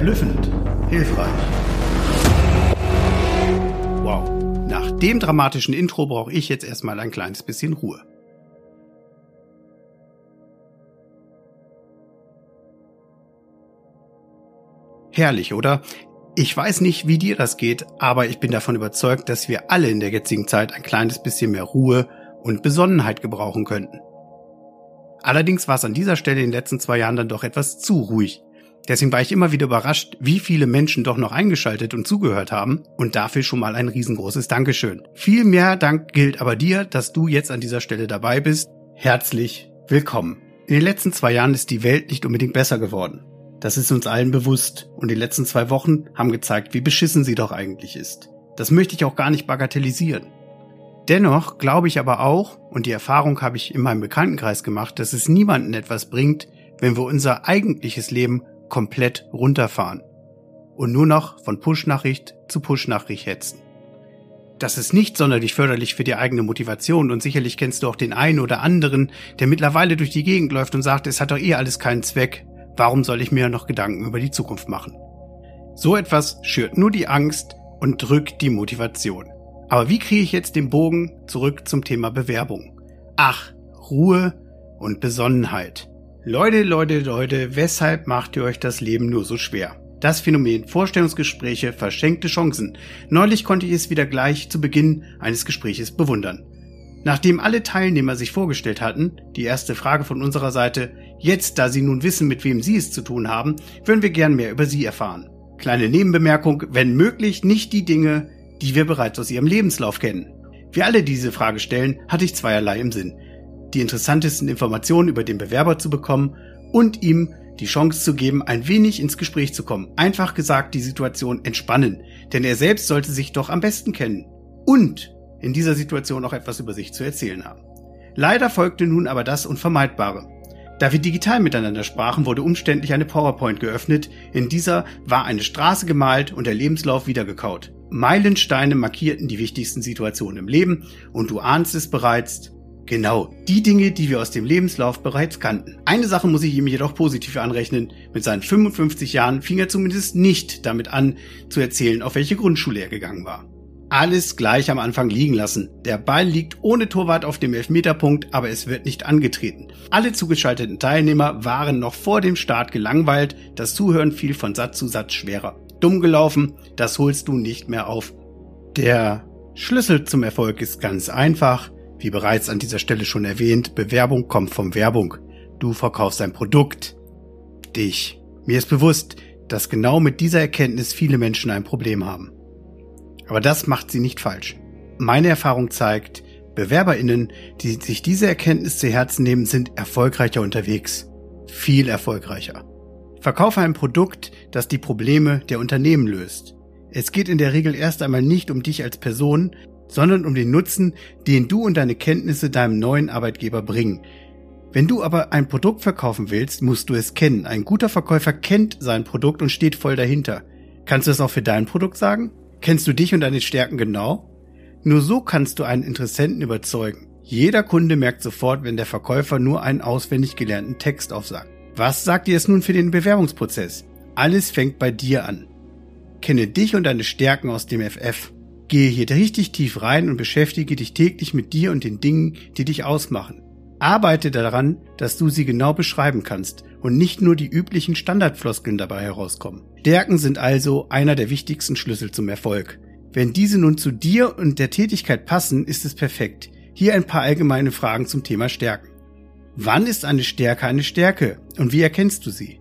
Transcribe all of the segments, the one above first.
Verblüffend. Hilfreich. Wow. Nach dem dramatischen Intro brauche ich jetzt erstmal ein kleines bisschen Ruhe. Herrlich, oder? Ich weiß nicht, wie dir das geht, aber ich bin davon überzeugt, dass wir alle in der jetzigen Zeit ein kleines bisschen mehr Ruhe und Besonnenheit gebrauchen könnten. Allerdings war es an dieser Stelle in den letzten zwei Jahren dann doch etwas zu ruhig. Deswegen war ich immer wieder überrascht, wie viele Menschen doch noch eingeschaltet und zugehört haben und dafür schon mal ein riesengroßes Dankeschön. Viel mehr Dank gilt aber dir, dass du jetzt an dieser Stelle dabei bist. Herzlich willkommen. In den letzten zwei Jahren ist die Welt nicht unbedingt besser geworden. Das ist uns allen bewusst und die letzten zwei Wochen haben gezeigt, wie beschissen sie doch eigentlich ist. Das möchte ich auch gar nicht bagatellisieren. Dennoch glaube ich aber auch, und die Erfahrung habe ich in meinem Bekanntenkreis gemacht, dass es niemanden etwas bringt, wenn wir unser eigentliches Leben komplett runterfahren und nur noch von Push-Nachricht zu Push-Nachricht hetzen. Das ist nicht sonderlich förderlich für die eigene Motivation und sicherlich kennst du auch den einen oder anderen, der mittlerweile durch die Gegend läuft und sagt, es hat doch eh alles keinen Zweck, warum soll ich mir noch Gedanken über die Zukunft machen? So etwas schürt nur die Angst und drückt die Motivation. Aber wie kriege ich jetzt den Bogen zurück zum Thema Bewerbung? Ach, Ruhe und Besonnenheit. Leute, Leute, Leute, weshalb macht ihr euch das Leben nur so schwer? Das Phänomen Vorstellungsgespräche, verschenkte Chancen. Neulich konnte ich es wieder gleich zu Beginn eines Gespräches bewundern. Nachdem alle Teilnehmer sich vorgestellt hatten, die erste Frage von unserer Seite, jetzt da sie nun wissen, mit wem sie es zu tun haben, würden wir gern mehr über sie erfahren. Kleine Nebenbemerkung, wenn möglich nicht die Dinge, die wir bereits aus ihrem Lebenslauf kennen. Wie alle diese Frage stellen, hatte ich zweierlei im Sinn. Die interessantesten Informationen über den Bewerber zu bekommen und ihm die Chance zu geben, ein wenig ins Gespräch zu kommen. Einfach gesagt, die Situation entspannen, denn er selbst sollte sich doch am besten kennen. Und in dieser Situation auch etwas über sich zu erzählen haben. Leider folgte nun aber das Unvermeidbare. Da wir digital miteinander sprachen, wurde umständlich eine PowerPoint geöffnet. In dieser war eine Straße gemalt und der Lebenslauf wiedergekaut. Meilensteine markierten die wichtigsten Situationen im Leben und du ahnst es bereits. Genau, die Dinge, die wir aus dem Lebenslauf bereits kannten. Eine Sache muss ich ihm jedoch positiv anrechnen. Mit seinen 55 Jahren fing er zumindest nicht damit an, zu erzählen, auf welche Grundschule er gegangen war. Alles gleich am Anfang liegen lassen. Der Ball liegt ohne Torwart auf dem Elfmeterpunkt, aber es wird nicht angetreten. Alle zugeschalteten Teilnehmer waren noch vor dem Start gelangweilt. Das Zuhören fiel von Satz zu Satz schwerer dumm gelaufen, das holst du nicht mehr auf. Der Schlüssel zum Erfolg ist ganz einfach. Wie bereits an dieser Stelle schon erwähnt, Bewerbung kommt vom Werbung. Du verkaufst ein Produkt. Dich. Mir ist bewusst, dass genau mit dieser Erkenntnis viele Menschen ein Problem haben. Aber das macht sie nicht falsch. Meine Erfahrung zeigt, Bewerberinnen, die sich diese Erkenntnis zu Herzen nehmen, sind erfolgreicher unterwegs. Viel erfolgreicher. Verkaufe ein Produkt, das die Probleme der Unternehmen löst. Es geht in der Regel erst einmal nicht um dich als Person, sondern um den Nutzen, den du und deine Kenntnisse deinem neuen Arbeitgeber bringen. Wenn du aber ein Produkt verkaufen willst, musst du es kennen. Ein guter Verkäufer kennt sein Produkt und steht voll dahinter. Kannst du es auch für dein Produkt sagen? Kennst du dich und deine Stärken genau? Nur so kannst du einen Interessenten überzeugen. Jeder Kunde merkt sofort, wenn der Verkäufer nur einen auswendig gelernten Text aufsagt. Was sagt dir es nun für den Bewerbungsprozess? Alles fängt bei dir an. Kenne dich und deine Stärken aus dem FF. Gehe hier richtig tief rein und beschäftige dich täglich mit dir und den Dingen, die dich ausmachen. Arbeite daran, dass du sie genau beschreiben kannst und nicht nur die üblichen Standardfloskeln dabei herauskommen. Stärken sind also einer der wichtigsten Schlüssel zum Erfolg. Wenn diese nun zu dir und der Tätigkeit passen, ist es perfekt. Hier ein paar allgemeine Fragen zum Thema Stärken. Wann ist eine Stärke eine Stärke und wie erkennst du sie?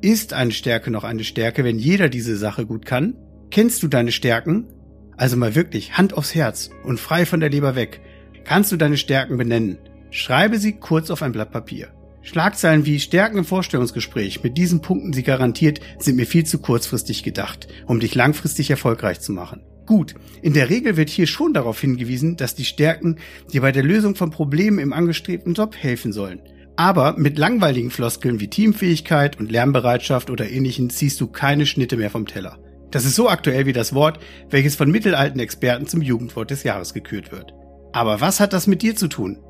Ist eine Stärke noch eine Stärke, wenn jeder diese Sache gut kann? Kennst du deine Stärken? Also mal wirklich Hand aufs Herz und frei von der Leber weg. Kannst du deine Stärken benennen? Schreibe sie kurz auf ein Blatt Papier. Schlagzeilen wie Stärken im Vorstellungsgespräch mit diesen Punkten sie garantiert sind mir viel zu kurzfristig gedacht, um dich langfristig erfolgreich zu machen. Gut, in der Regel wird hier schon darauf hingewiesen, dass die Stärken dir bei der Lösung von Problemen im angestrebten Job helfen sollen. Aber mit langweiligen Floskeln wie Teamfähigkeit und Lernbereitschaft oder ähnlichen ziehst du keine Schnitte mehr vom Teller. Das ist so aktuell wie das Wort, welches von mittelalten Experten zum Jugendwort des Jahres gekürt wird. Aber was hat das mit dir zu tun?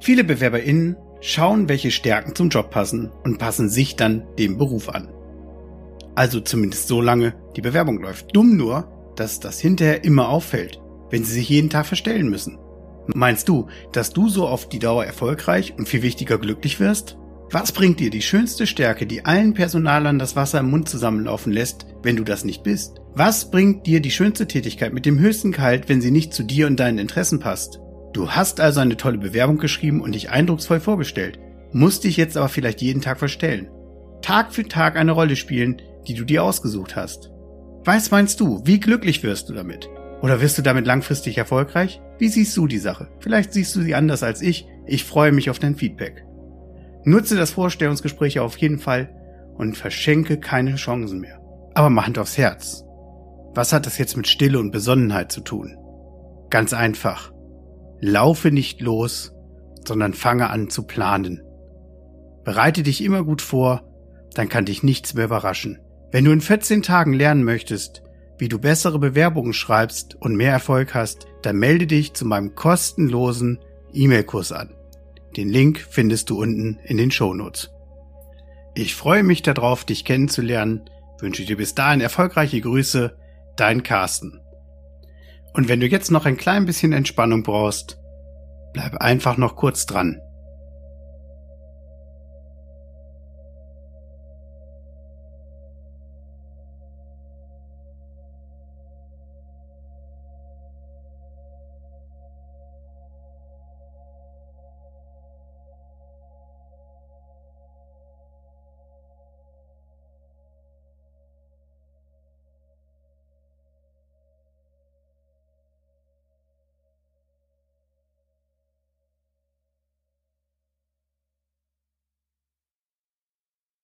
Viele BewerberInnen schauen, welche Stärken zum Job passen und passen sich dann dem Beruf an. Also zumindest so lange die Bewerbung läuft. Dumm nur, dass das hinterher immer auffällt, wenn sie sich jeden Tag verstellen müssen. Meinst du, dass du so auf die Dauer erfolgreich und viel wichtiger glücklich wirst? Was bringt dir die schönste Stärke, die allen Personalern das Wasser im Mund zusammenlaufen lässt, wenn du das nicht bist? Was bringt dir die schönste Tätigkeit mit dem höchsten Gehalt, wenn sie nicht zu dir und deinen Interessen passt? Du hast also eine tolle Bewerbung geschrieben und dich eindrucksvoll vorgestellt, musst dich jetzt aber vielleicht jeden Tag verstellen. Tag für Tag eine Rolle spielen, die du dir ausgesucht hast. Was meinst du, wie glücklich wirst du damit? Oder wirst du damit langfristig erfolgreich? Wie siehst du die Sache? Vielleicht siehst du sie anders als ich. Ich freue mich auf dein Feedback. Nutze das Vorstellungsgespräch auf jeden Fall und verschenke keine Chancen mehr. Aber mach Hand aufs Herz. Was hat das jetzt mit Stille und Besonnenheit zu tun? Ganz einfach. Laufe nicht los, sondern fange an zu planen. Bereite dich immer gut vor, dann kann dich nichts mehr überraschen. Wenn du in 14 Tagen lernen möchtest, wie du bessere Bewerbungen schreibst und mehr Erfolg hast, dann melde dich zu meinem kostenlosen E-Mail-Kurs an. Den Link findest du unten in den Shownotes. Ich freue mich darauf, dich kennenzulernen, wünsche dir bis dahin erfolgreiche Grüße, dein Carsten. Und wenn du jetzt noch ein klein bisschen Entspannung brauchst, bleib einfach noch kurz dran.